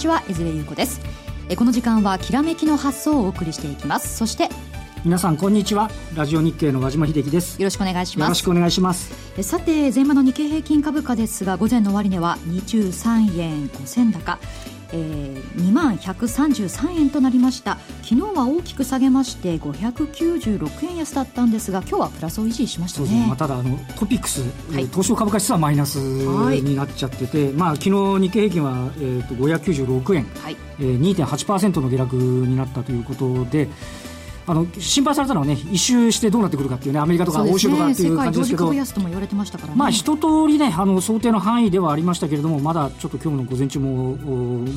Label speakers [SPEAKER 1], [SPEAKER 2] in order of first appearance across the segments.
[SPEAKER 1] にちは江連優子です。えこの時間はきらめきの発想をお送りしていきます。そして
[SPEAKER 2] 皆さんこんにちは。ラジオ日経の和島秀樹です。
[SPEAKER 1] よろしくお願いします。
[SPEAKER 2] よろしくお願いします。
[SPEAKER 1] えさて前場の日経平均株価ですが午前の終値は23円5銭高えー、2万133円となりました。昨日は大きく下げまして596円安だったんですが今日はプラスを維持しましたね、
[SPEAKER 2] まあ、ただあのトピックス、はい、東証株価指数はマイナスになっちゃってて、はい、まあ昨日日経平均は、えーと、と596円、はい。えー、2.8%の下落になったということであの心配されたのはね一周してどうなってくるかっていうねアメリカとか欧州とかっていう感じですけど、
[SPEAKER 1] ね、
[SPEAKER 2] まあ一通りねあの想定の範囲ではありましたけれどもまだちょっと今日の午前中も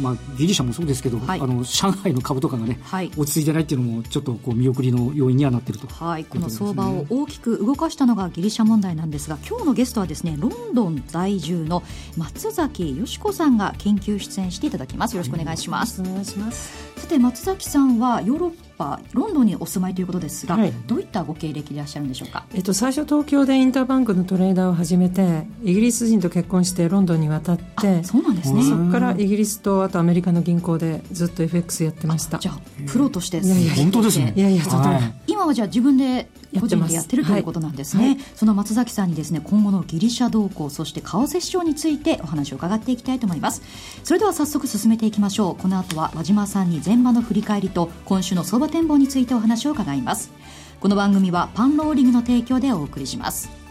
[SPEAKER 2] まあギリシャもそうですけど、はい、あの上海の株とかがね、はい、落ち着いてないっていうのもちょっとこう見送りの要因にはなっていると。
[SPEAKER 1] はい、この相場を大きく動かしたのがギリシャ問題なんですが今日のゲストはですねロンドン在住の松崎よし子さんが研究出演していただきます。よろしくお願いします、
[SPEAKER 3] はい、お願いします
[SPEAKER 1] さて松崎さんはヨーロッパロンドンにお住まいということですが、はい、どういったご経歴でいらっしゃるんでしょうか、
[SPEAKER 3] えっと、最初東京でインターバンクのトレーダーを始めてイギリス人と結婚してロンドンに渡って
[SPEAKER 1] そうなんですね。
[SPEAKER 3] そこからイギリスとあとアメリカの銀行でずっと FX やってました。
[SPEAKER 1] じゃあプロとしてい
[SPEAKER 2] やいや本当ですね
[SPEAKER 3] いやいや、はい、
[SPEAKER 1] 今はじゃあ自分で個人でやってるということなんですね、はい、その松崎さんにですね今後のギリシャ動向そして為替市場についてお話を伺っていきたいと思います。それでは早速進めていきましょう。この後は和島さんに前場の振り返りと今週の相場展望についてお話を伺います。この番組はパンローリングの提供でお送りします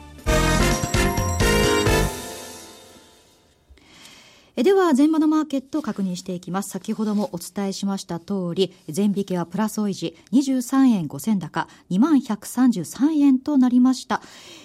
[SPEAKER 1] では前場のマーケットを確認していきます。先ほどもお伝えしました通り全引けはプラスを維持23円5銭高2万133円となりました。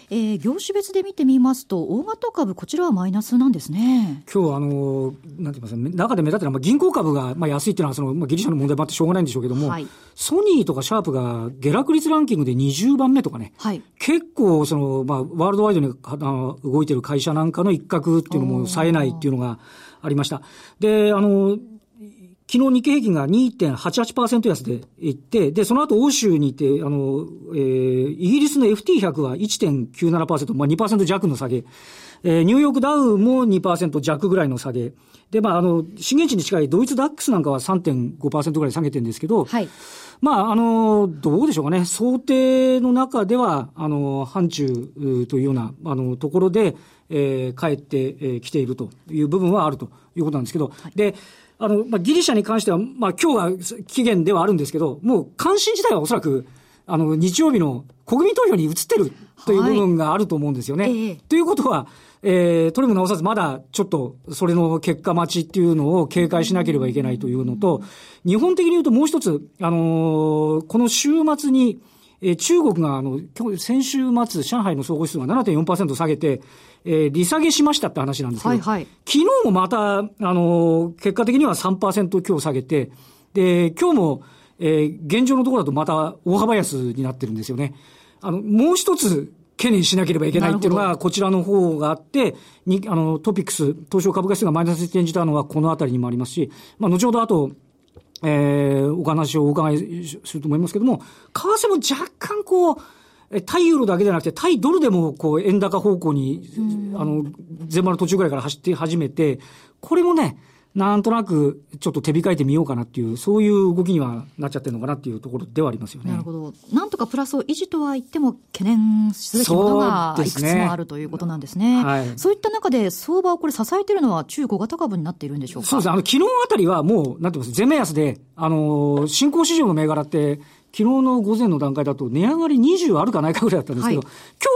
[SPEAKER 1] えー、業種別で見てみますと、大型株、こちらはマイナスなんですね。
[SPEAKER 2] 今日あのなんて言いますか、中で目立ってるのは、まあ、銀行株がまあ安いっていうのはその、まあ、ギリシャの問題もあってしょうがないんでしょうけども、はい、ソニーとかシャープが下落率ランキングで20番目とかね、はい、結構その、まあ、ワールドワイドにあの動いてる会社なんかの一角っていうのも冴えないっていうのがありました。で、あの、昨日日経平均が2.88%安でいって、で、その後欧州にいて、あの、えー、イギリスの FT100 は1.97%、まあ2%弱の下げ。えー、ニューヨークダウも2%弱ぐらいの下げ。で、まあ、あの、震源地に近いドイツダックスなんかは3.5%ぐらい下げてるんですけど、はい。まあ、あの、どうでしょうかね。想定の中では、あの、範疇というような、あの、ところで、えー、帰ってき、えー、ているという部分はあるということなんですけど、はい、で、あの、まあ、ギリシャに関しては、まあ、今日は期限ではあるんですけど、もう関心自体はおそらく、あの、日曜日の国民投票に移ってるという部分があると思うんですよね。はい、ということは、えー、とりも直さずまだちょっとそれの結果待ちっていうのを警戒しなければいけないというのと、日本的に言うともう一つ、あのー、この週末に、えー、中国があの、先週末、上海の総合指数が7.4%下げて、えー、利下げしましたって話なんですけど、はいはい、昨日もまた、あの、結果的には3%今日下げて、で、今日も、えー、現状のところだとまた大幅安になってるんですよね。あの、もう一つ懸念しなければいけないっていうのが、こちらの方があって、に、あの、トピックス、東証株価指数がマイナスに転じたのはこのあたりにもありますし、まあ、後ほどあと、えー、お話をお伺いすると思いますけども、為替も若干こう、対ユーロだけじゃなくて、対ドルでも、こう、円高方向に、あの、前場の途中ぐらいから走って始めて、これもね、なんとなく、ちょっと手控えてみようかなっていう、そういう動きにはなっちゃってるのかなっていうところではありますよね。
[SPEAKER 1] なるほど。なんとかプラスを維持とは言っても、懸念すべきものがいくつもあるということなんですね。そう、ねはい、そういった中で、相場をこれ支えているのは中小型株になっているんでしょうか？
[SPEAKER 2] そうですね。あの、昨日あたりはもう、なんて言います、全面安で、あの、新興市場の銘柄って、昨日の午前の段階だと値上がり20あるかないかぐらいだったんですけど、はい、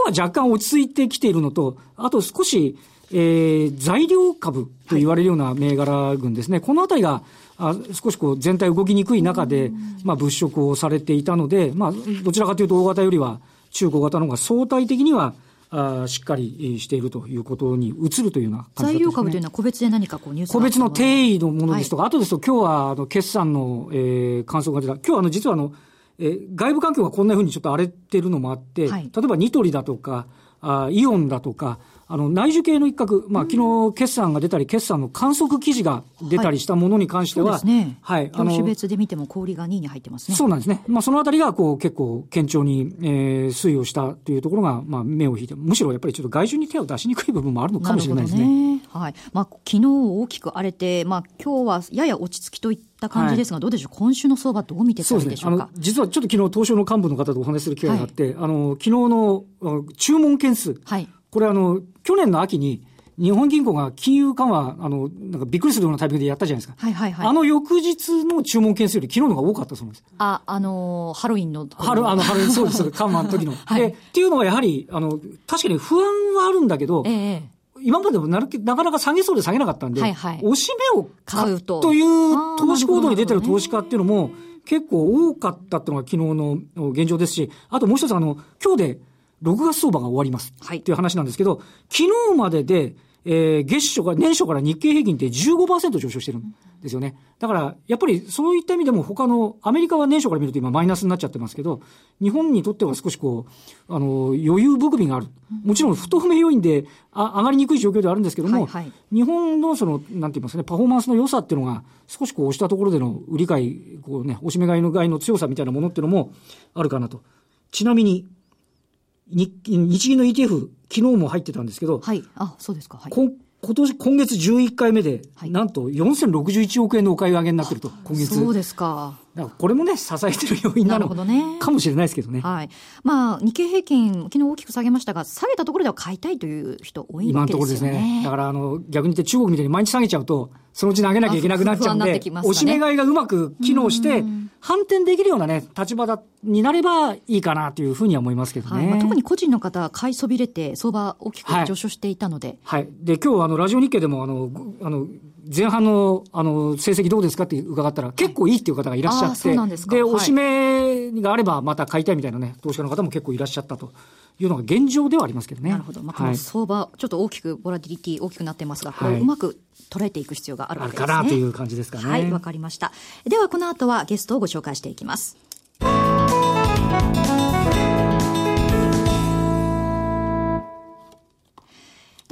[SPEAKER 2] 今日は若干落ち着いてきているのと、あと少し、えー、材料株と言われるような銘柄群ですね。はい、このあたりが、あ少しこう全体動きにくい中で、まあ物色をされていたので、まあどちらかというと大型よりは中小型の方が相対的にはあしっかりしているということに移るというような感じです、ね、
[SPEAKER 1] 材料株というのは個別で何かこうニュース
[SPEAKER 2] 個別の定位のものですとか、はい、あとですと今日はあの決算の、えー、感想が出た。今日はあの実はあの、えー、外部環境がこんなふうにちょっと荒れてるのもあって、はい、例えばニトリだとか、あイオンだとか、あの、内需系の一角、まあ、昨日決算が出たり、決算の観測記事が出たりしたものに関しては、はい、
[SPEAKER 1] そうですね。はい。あの、種別で見ても小売が2位に入ってますね。
[SPEAKER 2] そうなんですね。まあ、そのあたりが、こう、結構、堅調に、えー、推移をしたというところが、まあ、目を引いて、むしろやっぱりちょっと外需に手を出しにくい部分もあるのかもしれないですね。ね
[SPEAKER 1] はい。まあ、昨日大きく荒れて、まあ、今日はやや落ち着きといった感じですが、はい、どうでしょう？今週の相場どう見てたらいいでしょうか、ね、
[SPEAKER 2] 実はちょっと昨日東証の幹部の方とお話しする機会があって、はい、あの、昨日の注文件数。はい。これあの、去年の秋に、日本銀行が金融緩和、あの、なんかびっくりするようなタイミングでやったじゃないですか。はいはいはい。あの翌日の注文件数より昨日のが多かったそうです。
[SPEAKER 1] あ、あのー、ハロウィンの。
[SPEAKER 2] ハロ、あの、ハロウィン、そうです、緩和 の時の。はい、で、っていうのはやはり、あの、確かに不安はあるんだけど、ええ今までもななかなか下げそうで下げなかったんで、はいはい、押し目を買うという投資行動に出てる投資家っていうのも結構多かったっていうのが昨日の現状ですし、あともう一つあの、今日で6月相場が終わります。はい。っていう話なんですけど、昨日まででえー、月初から、年初から日経平均って15%上昇してるんですよね。だから、やっぱりそういった意味でも他の、アメリカは年初から見ると今マイナスになっちゃってますけど、日本にとっては少しこう、あの、余裕含みがある。もちろん不透明要因であ上がりにくい状況ではあるんですけども、はいはい、日本のその、なんて言いますかね、パフォーマンスの良さっていうのが、少しこう押したところでの売り買い、こうね、押し目買いの買いの強さみたいなものっていうのもあるかなと。ちなみに、日日銀の ETF、昨日も入ってたんですけど、
[SPEAKER 1] はい。あ、そうですか。
[SPEAKER 2] はい。今年、今月11回目で、はい、なんと4061億円のお買い上げになってると、今月。
[SPEAKER 1] そうですか。
[SPEAKER 2] だからこれもね、支えてる要因なのかもしれないですけどね。
[SPEAKER 1] はい。まあ、日経平均、昨日大きく下げましたが、下げたところでは買いたいという人多いわけですよね。今のところですね。
[SPEAKER 2] だから、あの、逆に言って中国みたいに毎日下げちゃうと、そのうち投げなきゃいけなくなっちゃうんで、ね、押し目買いがうまく機能して、反転できるようなね、立場だ、になればいいかなというふうには思いますけどね。はいまあ、
[SPEAKER 1] 特に個人の方、買いそびれて、相場大きく上昇していたので。
[SPEAKER 2] はい。はい、で、今日、あの、ラジオ日経でも、あの、あの、前半の、あの、成績どうですかって伺ったら、結構いいっていう方がいらっしゃって、はい、でで、押し目があればまた買いたいみたいなね、投資家の方も結構いらっしゃったと。いうのが現状ではありますけどね。
[SPEAKER 1] なるほど。まあ、この相場、はい、ちょっと大きく、ボラティリティ大きくなってますが、これをうまく捉えていく必要があるわけですね。
[SPEAKER 2] あるかなという感じですかね。
[SPEAKER 1] はい、わかりました。では、この後はゲストをご紹介していきます。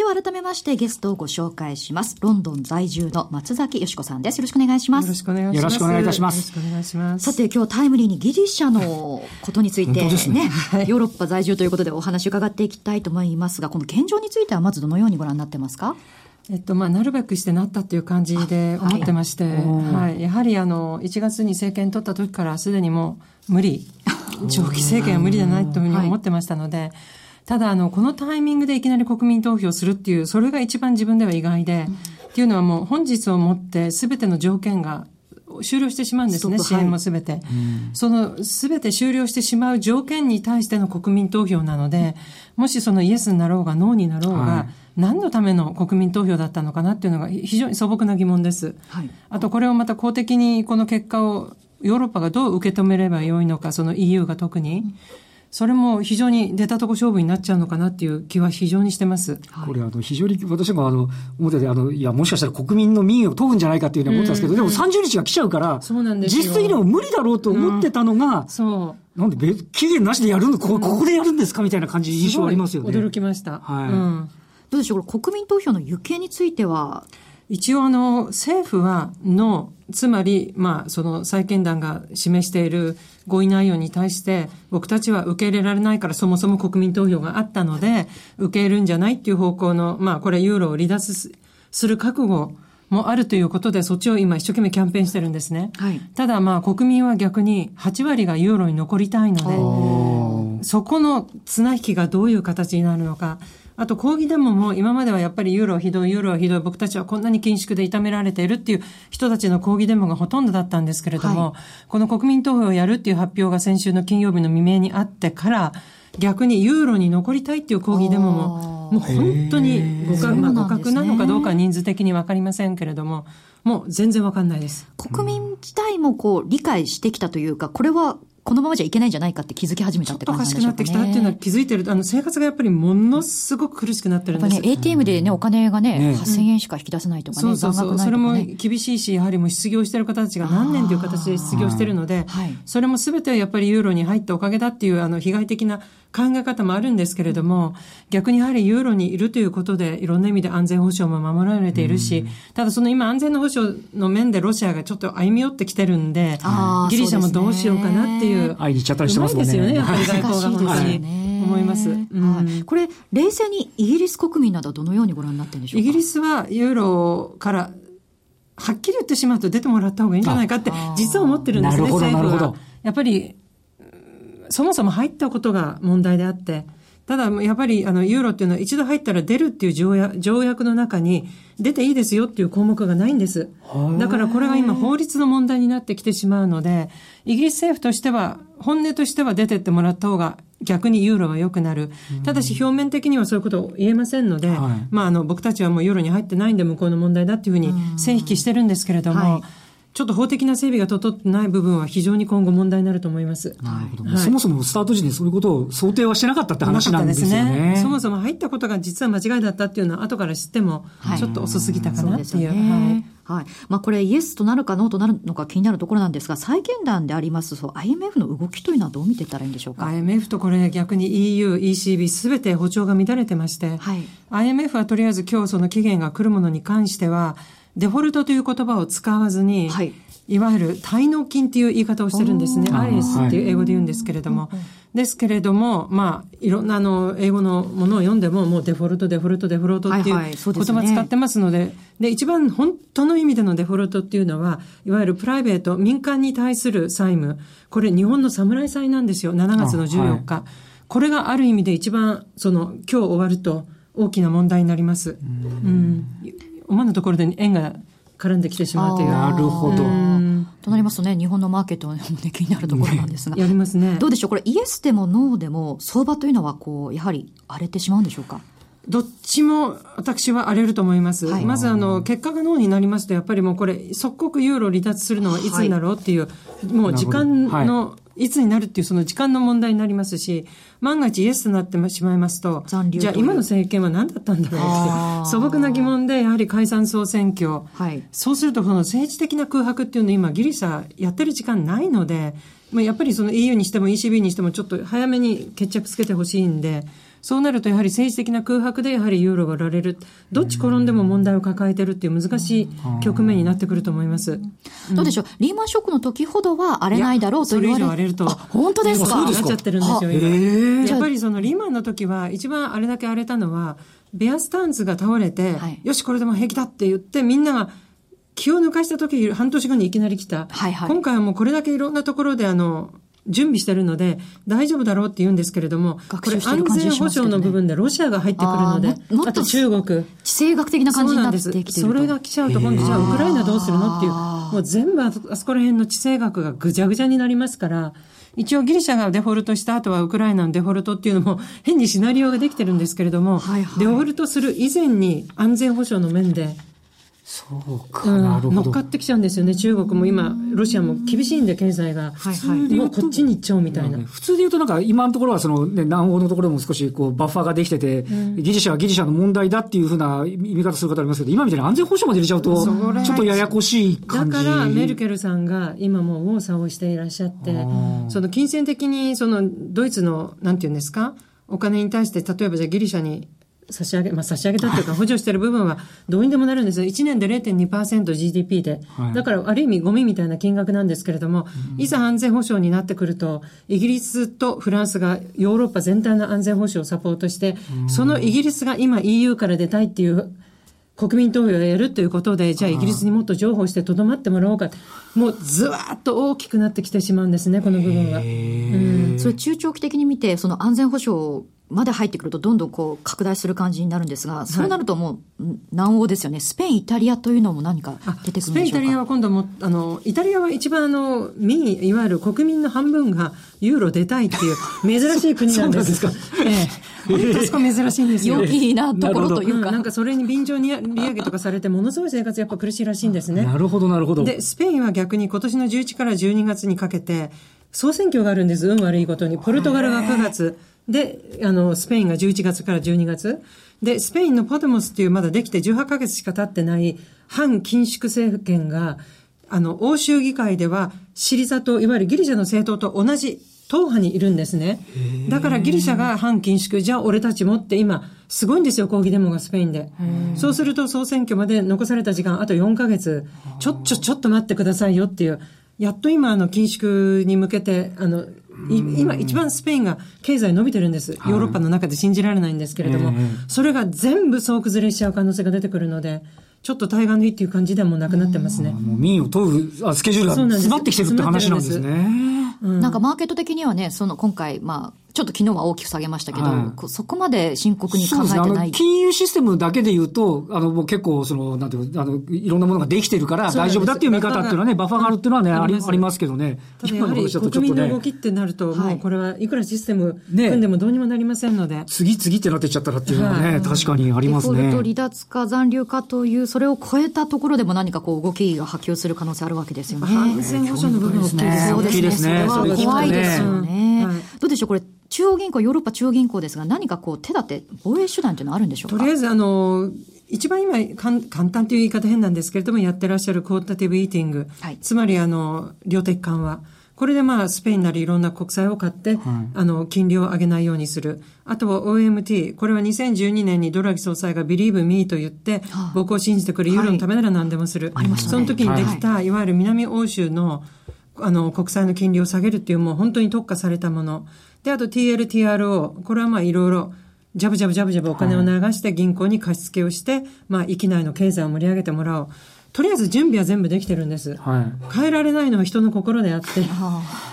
[SPEAKER 1] では改めましてゲストをご紹介します。ロンドン在住の松崎よしこさんです。よろしくお願いします。よ
[SPEAKER 3] ろしくお願いします。
[SPEAKER 2] よろしくお願いいたします。よろし
[SPEAKER 3] くお願いします。
[SPEAKER 1] さて今日タイムリーにギリシャのことについてね、ねはい、ヨーロッパ在住ということでお話伺っていきたいと思いますが、この現状についてはまずどのようにご覧になってますか？
[SPEAKER 3] えっとまあ、なるべくしてなったっていう感じで思ってまして、はい、はい、やはりあの1月に政権取った時からすでにもう無理、長期政権は無理じゃないというふうに思ってましたので、はいただ、あの、このタイミングでいきなり国民投票するっていう、それが一番自分では意外で、うん、っていうのはもう本日をもって全ての条件が終了してしまうんですね、支援もすべて。そのすべて終了してしまう条件に対しての国民投票なので、もしそのイエスになろうがノーになろうが、はい、何のための国民投票だったのかなっていうのが非常に素朴な疑問です。はい、あとこれをまた公的にこの結果をヨーロッパがどう受け止めればよいのか、その EU が特に。うんそれも非常に出たとこ勝負になっちゃうのかなっていう気は非常にしてます。
[SPEAKER 2] これ、あの、非常に私もあの、表で、あの、いや、もしかしたら国民の民意を問うんじゃないかっていうふうに思ってたんですけど、でも30日が来ちゃうから、そうなんです実質的にも無理だろうと思ってたのが、うん、そう。なんで、期限なしでやるのここでやるんですかみたいな感じ、印象ありますよね。
[SPEAKER 3] 驚きました。はい。うん、
[SPEAKER 1] どうでしょう国民投票の行方については、
[SPEAKER 3] 一応あの、政府は、の、つまり、まあ、その債権団が示している合意内容に対して、僕たちは受け入れられないからそもそも国民投票があったので、受け入れるんじゃないっていう方向の、まあ、これユーロを離脱する覚悟もあるということで、そっちを今一生懸命キャンペーンしてるんですね。はい、ただまあ、国民は逆に8割がユーロに残りたいので、そこの綱引きがどういう形になるのか、あと抗議デモも今まではやっぱりユーロひどい、ユーロはひどい、僕たちはこんなに緊縮で痛められているっていう人たちの抗議デモがほとんどだったんですけれども、はい、この国民投票をやるっていう発表が先週の金曜日の未明にあってから、逆にユーロに残りたいっていう抗議デモも、もう本当に互角,、まあ、互角なのかどうか人数的にわかりませんけれども、もう全然わかんないです。
[SPEAKER 1] 国民自体もこう理解してきたというか、これはこのままじゃいけないんじゃないかって気づき始めたって感じ
[SPEAKER 3] なんでしょうか、ね、おかしくなってきたっていうのは気づいてる。あの、生活がやっぱりものすごく苦しくなってるんです。やっぱ
[SPEAKER 1] ね、ATM でね、お金がね、ね8000円しか引き出せないとかね、そうそうそう。
[SPEAKER 3] それも厳しいし、やはりもう失業してる方たちが何年という形で失業してるので、はい、それも全てはやっぱりユーロに入ったおかげだっていう、あの、被害的な考え方もあるんですけれども、逆にやはりユーロにいるということで、いろんな意味で安全保障も守られているし、ただその今安全の保障の面でロシアがちょっと歩み寄ってきてるんで、ギリシャもどうしようかなっていう。
[SPEAKER 2] 会いに行っちゃったりしてます
[SPEAKER 3] もんね。ですよね、やっぱり外交が本当に。思います。は
[SPEAKER 1] い、これ、冷静にイギリス国民などどのようにご覧になってるんでしょうか？
[SPEAKER 3] イギリスはユーロからはっきり言ってしまうと出てもらった方がいいんじゃないかって、実は思ってるんですね、政府は。やっぱり、そもそも入ったことが問題であって、ただ、やっぱり、あの、ユーロっていうのは一度入ったら出るっていう条約条約の中に出ていいですよっていう項目がないんです。だからこれが今法律の問題になってきてしまうので、イギリス政府としては、本音としては出てってもらった方が逆にユーロは良くなる。ただし表面的にはそういうことを言えませんので、はい、まああの僕たちはもうユーロに入ってないんで向こうの問題だっていうふうに線引きしてるんですけれども、はいちょっと法的な整備が整ってない部分は非常に今後問題になると思います。
[SPEAKER 2] なるほど。はい、そもそもスタート時にそういうことを想定はしてなかったって話なんですね。ね
[SPEAKER 3] そもそも入ったことが実は間違いだったっていうのは後から知っても、ちょっと遅すぎたかなっていう。はい
[SPEAKER 1] はい。まあ、これ、イエスとなるかノーとなるのか気になるところなんですが、債券団であります、そう、IMF の動きというのはどう見ていったらいいんでしょうか
[SPEAKER 3] ？IMF とこれ逆に EU、ECB すべて歩調が乱れてまして、はい、IMF はとりあえず今日その期限が来るものに関しては、デフォルトという言葉を使わずに、はい、いわゆる滞納金っていう言い方をしてるんですね。アリスっていう英語で言うんですけれども。はい、ですけれども、まあ、いろんなあの、英語のものを読んでも、もうデフォルト、デフォルト、デフォルトっていう言葉使ってますので、はいはいでね、で、一番本当の意味でのデフォルトっていうのは、いわゆるプライベート、民間に対する債務。これ日本の侍祭なんですよ。7月の14日。はい、これがある意味で一番、その、今日終わると大きな問題になります。うん。思わぬところで円が絡んできてしまうという。
[SPEAKER 2] なるほど。
[SPEAKER 1] となりますとね、日本のマーケットも、ね、気になるところなんですが。
[SPEAKER 3] やりますね。
[SPEAKER 1] どうでしょう？これイエスでもノーでも相場というのはこう、やはり荒れてしまうんでしょうか？
[SPEAKER 3] どっちも私は荒れると思います。はい、まずあの、結果がノーになりますと、やっぱりもうこれ、即刻ユーロ離脱するのはいつになろうっていう、はい、もう時間の、いつになるっていうその時間の問題になりますし、万が一イエスとなってしまいますと、じゃあ今の政権は何だったんだろうって素朴な疑問で、やはり解散総選挙、はい、そうするとこの政治的な空白っていうのを今ギリシャやってる時間ないので、まあ、やっぱりその EU にしても ECB にしてもちょっと早めに決着つけてほしいんで、そうなるとやはり政治的な空白でやはりユーロが売られる。どっち転んでも問題を抱えてるっていう難しい局面になってくると思います。
[SPEAKER 1] うん、どうでしょう？リーマンショックの時ほどは荒れないだろうと言われ
[SPEAKER 3] それ以上荒れると。
[SPEAKER 1] 本当ですか？
[SPEAKER 3] なっちゃってるんですよ、今。やっぱりそのリーマンの時は一番あれだけ荒れたのは、ベアスタンズが倒れて、はい、よし、これでも平気だって言って、みんなが気を抜かした時、半年後にいきなり来た。はいはい、今回はもうこれだけいろんなところで、あの、準備してるので、大丈夫だろうって言うんですけれども、これ安全保障の部分でロシアが入ってくるので、あと中国。地
[SPEAKER 1] 政学的な感じになってきてる
[SPEAKER 3] それが来ちゃうと今度じゃあウクライナどうするのっていう、もう全部あそこら辺の地政学がぐちゃぐちゃになりますから、一応ギリシャがデフォルトした後はウクライナのデフォルトっていうのも変にシナリオができてるんですけれども、はいはい、デフォルトする以前に安全保障の面で
[SPEAKER 2] そうか、なるほど。
[SPEAKER 3] 乗っかってきちゃうんですよね。中国も今、ロシアも厳しいんで、経済が。はいはい。もうこっちに行っちゃうみたいな。
[SPEAKER 2] 普通で言うとなんか、今のところはその、ね、南欧のところも少しこう、バッファーができてて、うん、ギリシャはギリシャの問題だっていうふうな見方する方ありますけど、今みたいに安全保障まで入れちゃうと、ちょっとややこしい感
[SPEAKER 3] じ。だから、メルケルさんが今もう右往左往していらっしゃって、その金銭的に、その、ドイツの、なんていうんですか、お金に対して、例えばじゃあギリシャに差し上げ、まあ、差し上げたっていうか、補助してる部分はどうにでもなるんですよ。1年で 0.2%GDP で。はい、だから、ある意味ゴミみたいな金額なんですけれども、うん、いざ安全保障になってくると、イギリスとフランスがヨーロッパ全体の安全保障をサポートして、うん、そのイギリスが今 EU から出たいっていう国民投票をやるということで、じゃあイギリスにもっと譲歩してとどまってもらおうか。もうずわーっと大きくなってきてしまうんですね、この部分は。う
[SPEAKER 1] ん、それ中長期的に見て、その安全保障まで入ってくるとどんどんこう拡大する感じになるんですが、そうなるともう南欧ですよね。スペイン、イタリアというのも何か出てくるんでしょうか？スペイン、イ
[SPEAKER 3] タリアは今度も、あの、イタリアは一番あの、民、いわゆる国民の半分がユーロ出たいっていう珍しい国なんです。そうですか。ええ。本当そこ珍しいんですよ。
[SPEAKER 1] 良きなところというか。
[SPEAKER 3] なんかそれに便乗に利上げとかされて、ものすごい生活やっぱ苦しいらしいんですね。
[SPEAKER 2] なるほど、なるほど。
[SPEAKER 3] で、スペインは逆に今年の11から12月にかけて、総選挙があるんです、運悪いことに。ポルトガルが9月。で、あの、スペインが11月から12月。で、スペインのポデモスっていうまだできて18ヶ月しか経ってない反緊縮政権が、あの、欧州議会では、シリザと、いわゆるギリシャの政党と同じ党派にいるんですね。だからギリシャが反緊縮、じゃあ俺たちもって今、すごいんですよ、抗議デモがスペインで。そうすると総選挙まで残された時間あと4ヶ月、ちょっちょ、ちょっと待ってくださいよっていう、やっと今、あの、緊縮に向けて、あの、今一番スペインが経済伸びてるんです。ヨーロッパの中で信じられないんですけれども、それが全部総崩れしちゃう可能性が出てくるので、ちょっと対岸のいいっていう感じでもなくなってますね。
[SPEAKER 2] もう民を問うスケジュールが詰まってきてるって話なんですね。
[SPEAKER 1] なんかマーケット的にはね、その今回、まあ、ちょっと昨日は大きく下げましたけど、はい、そこまで深刻に考えてない。
[SPEAKER 2] 金融システムだけで言うと、あの、もう結構、その、なんていうあの、いろんなものができてるから大丈夫だっていう見方っていうのはね、バッファーがあるっていうのはね、ありありますけどね。
[SPEAKER 3] ただやはり国民の動きってなると、もうこれはいくらシステム組んでもどうにもなりませんので。ね、
[SPEAKER 2] 次々ってなってっちゃったらっていうのはね、確かにありますね。
[SPEAKER 1] 離脱か残留かという、それを超えたところでも何かこう動きが波及する可能性あるわけですよね。
[SPEAKER 3] 安全保障の部分大きいですね。
[SPEAKER 1] そうですね。それは怖いですよね。どうでしょうこれ中央銀行、ヨーロッパ中央銀行ですが、何かこう、手立て、防衛手段というのはあるんでしょうか？
[SPEAKER 3] とりあえず、あの、一番今簡単という言い方変なんですけれども、やってらっしゃるクオータティブイーティング、はい、つまり、あの、量的緩和。これでまあ、スペインなりいろんな国債を買って、はい、あの、金利を上げないようにする。あとは OMT。これは2012年にドラギ総裁が Believe Me と言って、はあ、僕を信じてくれ、ユーロのためなら何でもする。はい、その時にできた、いわゆる南欧州の、あの、国債の金利を下げるっていうもう本当に特化されたもの。で、あと TLTRO、これはまあいろいろ、ジャブジャブジャブジャブお金を流して銀行に貸し付けをして、はい、まあ域内の経済を盛り上げてもらおう。とりあえず準備は全部できてるんです。はい、変えられないのは人の心であって、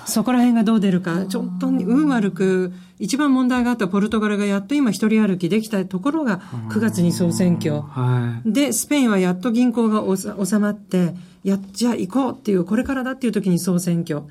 [SPEAKER 3] そこら辺がどう出るか、ちょっと運悪く、一番問題があったポルトガルがやっと今一人歩きできたところが9月に総選挙。はい、で、スペインはやっと銀行が収まって、や、じゃあ行こうっていう、これからだっていう時に総選挙。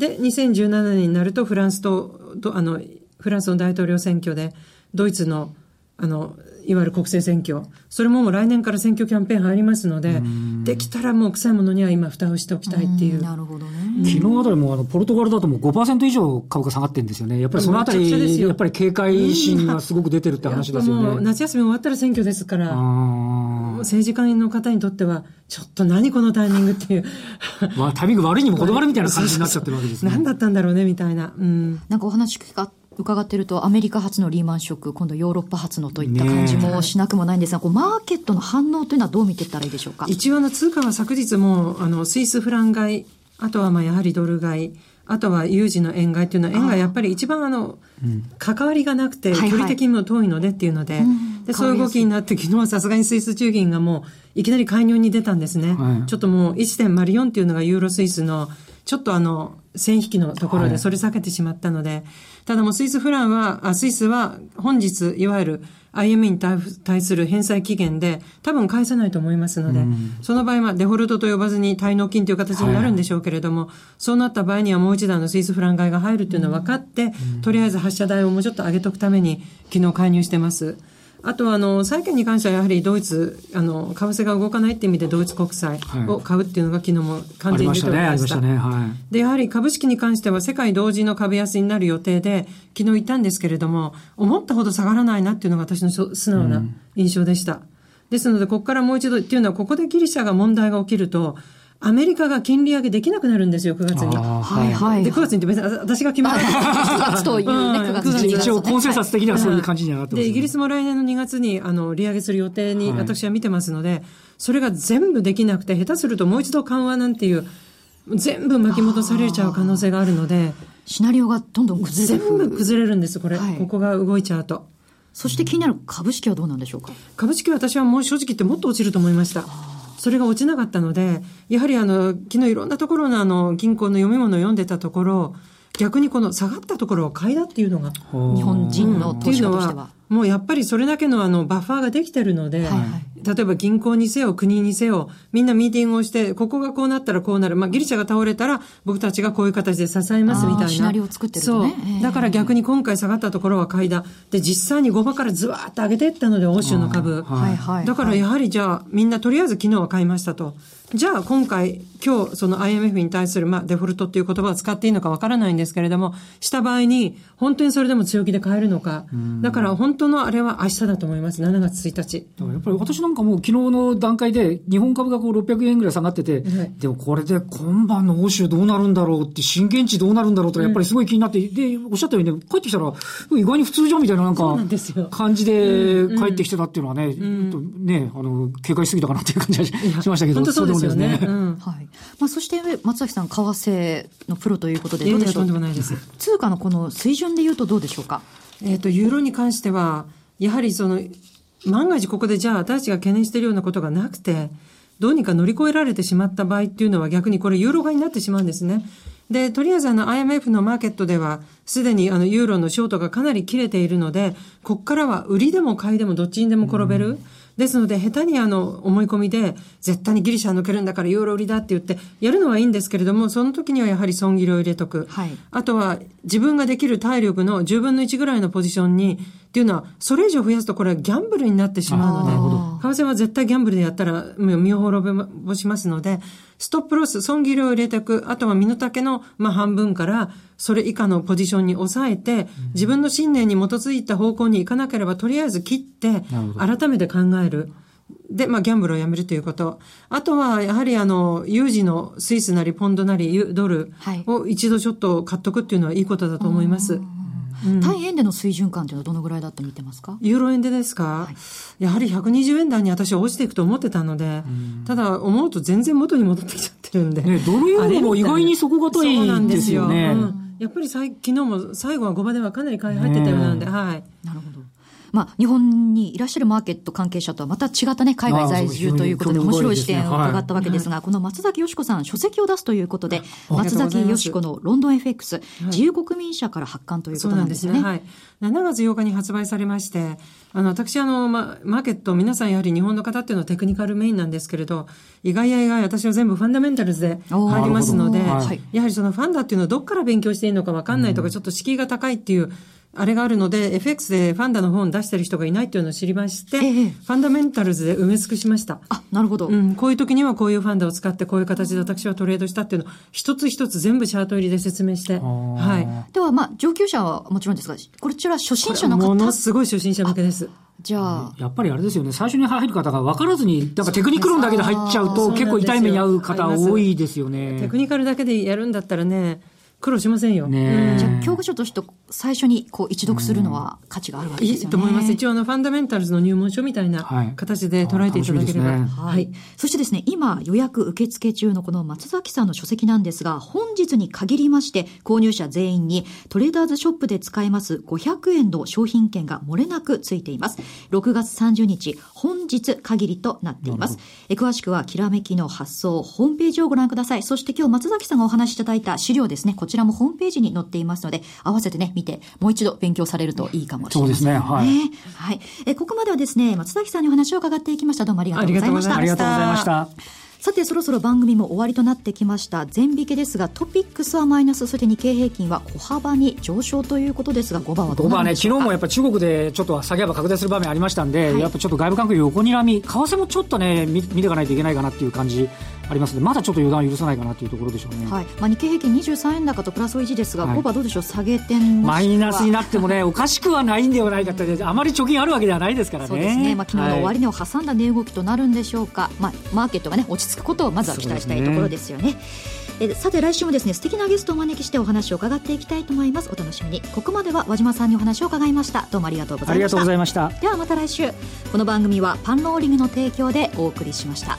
[SPEAKER 3] で、2017年になるとフランスと、とあの、フランスの大統領選挙で、ドイツの、あの、いわゆる国政選挙。それももう来年から選挙キャンペーン入りますので、できたらもう臭いものには今蓋をしておきたいっていう。
[SPEAKER 1] なるほどね。
[SPEAKER 2] 昨日あたりもあの、ポルトガルだともう5%以上株価下がってるんですよね。やっぱりそのあたり、やっぱり警戒心がすごく出てるって話ですよね。
[SPEAKER 3] 夏休み終わったら選挙ですから、政治家の方にとっては、ちょっと何このタイミングっていう。
[SPEAKER 2] まあ、タイミング悪いにも程があるみたいな感じになっちゃってるわけですね。
[SPEAKER 3] 何だったんだろうね、みたいな。うん。
[SPEAKER 1] なんかお話聞か伺っていると、アメリカ発のリーマンショック、今度ヨーロッパ発のといった感じもしなくもないんですが、こうマーケットの反応というのはどう見ていったらいいでしょうか？
[SPEAKER 3] 一応の通貨は昨日も、あの、スイスフラン買い、あとはまあやはりドル買い、あとは有事の円買いっていうのは、円がやっぱり一番あの、関わりがなくて、距離的にも遠いのでっていうので、で、そういう動きになって、昨日はさすがにスイス中銀がもう、いきなり介入に出たんですね。はい、ちょっともう1.04っていうのがユーロスイスの、ちょっとあの、線引きのところでそれ避けてしまったので、はい、ただもうスイスフランは、あスイスは本日、いわゆる IME に対する返済期限で多分返せないと思いますので、うん、その場合はデフォルトと呼ばずに滞納金という形になるんでしょうけれども、はい、そうなった場合にはもう一段のスイスフラン買いが入るというのは分かって、うん、とりあえず発射台をもうちょっと上げとくために昨日介入してます。あとは、あの、債券に関してはやはりドイツ、あの、為替が動かないっていう意味でドイツ国債を買うっていうのが昨日も完全に出ておりました。はい、ね、はい。で、やはり株式に関しては世界同時の株安になる予定で、昨日言ったんですけれども、思ったほど下がらないなっていうのが私の素直な印象でした。うん、ですので、ここからもう一度っていうのは、ここでギリシャが問題が起きると、アメリカが金利上げできなくなるんですよ、9月に。はいはい。で、9月にって別に私が決めた。
[SPEAKER 1] 9 月というね、9月
[SPEAKER 2] に。一応、コンセンサス的にはそういう感じにはなってます、
[SPEAKER 3] で、イギリスも来年の2月に、あの、利上げする予定に私は見てますので、それが全部できなくて、下手するともう一度緩和なんていう、全部巻き戻されちゃう可能性があるので、
[SPEAKER 1] シナリオがどんどん崩れ
[SPEAKER 3] る。全部崩れるんです、これ。はい、ここが動いちゃうと。
[SPEAKER 1] そして気になる株式はどうなんでしょうか？
[SPEAKER 3] 株式は私はもう正直言ってもっと落ちると思いました。それが落ちなかったので、やはりあの、昨日いろんなところのあの、銀行の読み物を読んでたところ、逆にこの下がったところを買いだっていうのが。
[SPEAKER 1] 日本人の投資家としては。
[SPEAKER 3] もうやっぱりそれだけのあのバッファーができてるので、はいはい、例えば銀行にせよ、国にせよ、みんなミーティングをして、ここがこうなったらこうなる。まあギリシャが倒れたら僕たちがこういう形で支えますみたいな。
[SPEAKER 1] シナリオを作ってる、ね、
[SPEAKER 3] そう。だから逆に今回下がったところは買いだ。で、実際に5場からずわーっと上げていったので、欧州の株。はいはい。だからやはりじゃあ、みんなとりあえず昨日は買いましたと。じゃあ今回、今日その IMF に対する、まあデフォルトっていう言葉を使っていいのかわからないんですけれども、した場合に、本当にそれでも強気で買えるのか。だから本当のあれは明日だと思います。7月1日。
[SPEAKER 2] やっぱり私のなんかもう昨日の段階で日本株がこう600円ぐらい下がってて、はい、でもこれで今晩の欧州どうなるんだろうって、震源地どうなるんだろうとやっぱりすごい気になって、うん、で、おっしゃったようにね、帰ってきたら、意外に普通じゃんみたいななんか、感じで帰ってきてたっていうのはね、うん、ね、あの、警戒しすぎたかなっていう感じがしましたけど、
[SPEAKER 3] そうですよね。
[SPEAKER 1] はい。まあ、そして、松崎さん、為替のプロということで、どうでしょう？通貨のこの水準でいうとどうでしょうか？
[SPEAKER 3] えっ、と、ユーロに関しては、やはりその、万が一ここでじゃあ私たちが懸念しているようなことがなくて、どうにか乗り越えられてしまった場合っていうのは逆にこれユーロ買いになってしまうんですね。で、とりあえずあの IMF のマーケットでは、すでにあのユーロのショートがかなり切れているので、ここからは売りでも買いでもどっちにでも転べる。うんですので、下手にあの、思い込みで、絶対にギリシャ抜けるんだからユーロ売りだって言って、やるのはいいんですけれども、その時にはやはり損切りを入れとく。はい、あとは、自分ができる体力の10分の1ぐらいのポジションに、っていうのは、それ以上増やすとこれはギャンブルになってしまうので、為替は絶対ギャンブルでやったら身を滅ぼしますので、ストップロス、損切りを入れていく、あとは身の丈の、まあ、半分から、それ以下のポジションに抑えて、自分の信念に基づいた方向に行かなければ、とりあえず切って、改めて考える。で、まあ、ギャンブルをやめるということ。あとは、やはり、あの、有事のスイスなり、ポンドなり、ドルを一度ちょっと買っとくっていうのはいいことだと思います。はい
[SPEAKER 1] 対円での水準感というのはどのぐらいだと見てますか？
[SPEAKER 3] ユーロ円でですか、はい、やはり120円台に私は落ちていくと思ってたので、ただ思うと全然元に戻ってきちゃってるんで。
[SPEAKER 2] ね、ドル円も意外に底堅いんですよね。そうなんですよ。
[SPEAKER 3] うん、やっぱりさ昨日も最後は5場ではかなり買い入ってたようなんで、はい。
[SPEAKER 1] なるほど。まあ、日本にいらっしゃるマーケット関係者とはまた違ったね、海外在住ということで、面白い視点を伺ったわけですが、この松崎よしこさん、書籍を出すということで、松崎よしこのロンドン FX、自由国民社から発刊ということなんですね。はい。
[SPEAKER 3] 7月8日に発売されまして、あの、私、あの、ま、マーケット、皆さんやはり日本の方っていうのはテクニカルメインなんですけれど、意外や意外、私は全部ファンダメンタルズで入りますので、やはりそのファンダっていうのはどっから勉強していいのかわかんないとか、ちょっと敷居が高いっていう、あれがあるので、FX でファンダの本出してる人がいないっていうのを知りまして、ええ、ファンダメンタルズで埋め尽くしました。
[SPEAKER 1] あ、なるほど。
[SPEAKER 3] うん、こういう時にはこういうファンダを使って、こういう形で私はトレードしたっていうのを、一つ一つ全部チャート入りで説明して。は
[SPEAKER 1] い。では、まあ、上級者はもちろんですが、こちら初心者の方
[SPEAKER 3] ものすごい初心者向けです。
[SPEAKER 1] じゃあ。
[SPEAKER 2] やっぱりあれですよね、最初に入る方が分からずに、なんかテクニック論だけで入っちゃうと、結構痛い目に遭う方多いですよね。
[SPEAKER 3] テクニカルだけでやるんだったらね、苦労しませんよ。
[SPEAKER 1] ね、じゃあ、教科書として最初にこう一読するのは価値があるわけですよね。いい
[SPEAKER 3] と思います。一応あの、ファンダメンタルズの入門書みたいな形で捉えていただければ。はい、ね、
[SPEAKER 1] はい。そしてですね、今予約受付中のこの松崎さんの書籍なんですが、本日に限りまして、購入者全員にトレーダーズショップで使えます500円の商品券が漏れなくついています。6月30日、本日限りとなっています。え詳しくは、きらめきの発送、ホームページをご覧ください。そして今日松崎さんがお話しいただいた資料ですね、こちらもホームページに載っていますので、合わせてね、見て、もう一度勉強されるといいかもしれません、ね。そうですね。はい。はい。え、ここまではですね、松崎さんにお話を伺っていきました。どうもありがとうございました。
[SPEAKER 2] ありがとうございました。
[SPEAKER 1] さてそろそろ番組も終わりとなってきました全引けですがトピックスはマイナスそして日経平均は小幅に上昇ということですが5番はどうなんでしょうか？5番ね
[SPEAKER 2] 昨日もやっぱ中国でちょっと下げ幅拡大する場面ありましたんで、はい、やっぱちょっと外部環境横にらみ為替もちょっとね見ていかないといけないかなっていう感じありますのでまだちょっと予断を許さないかなというところでしょうね、
[SPEAKER 1] はい。まあ、日経平均23円高とプラス維持ですが、はい、5番どうでしょう？下げ点
[SPEAKER 2] マイナスになってもねおかしくはないんではないかってあまり貯金あるわけではないですからね。
[SPEAKER 1] そうですね、まあ、昨日の終値を挟んだ値動きとなるんでしょうか、はい、まあ、マーケットがね落ち着くことをまずは期待したいところですよね。えさて来週もですね素敵なゲストをお招きしてお話を伺っていきたいと思います。お楽しみに。ここまでは和島さんにお話を伺いました。どうもありがとうございました。ありがとうございました。ではまた来週。この番組はパンローリングの提供でお送りしました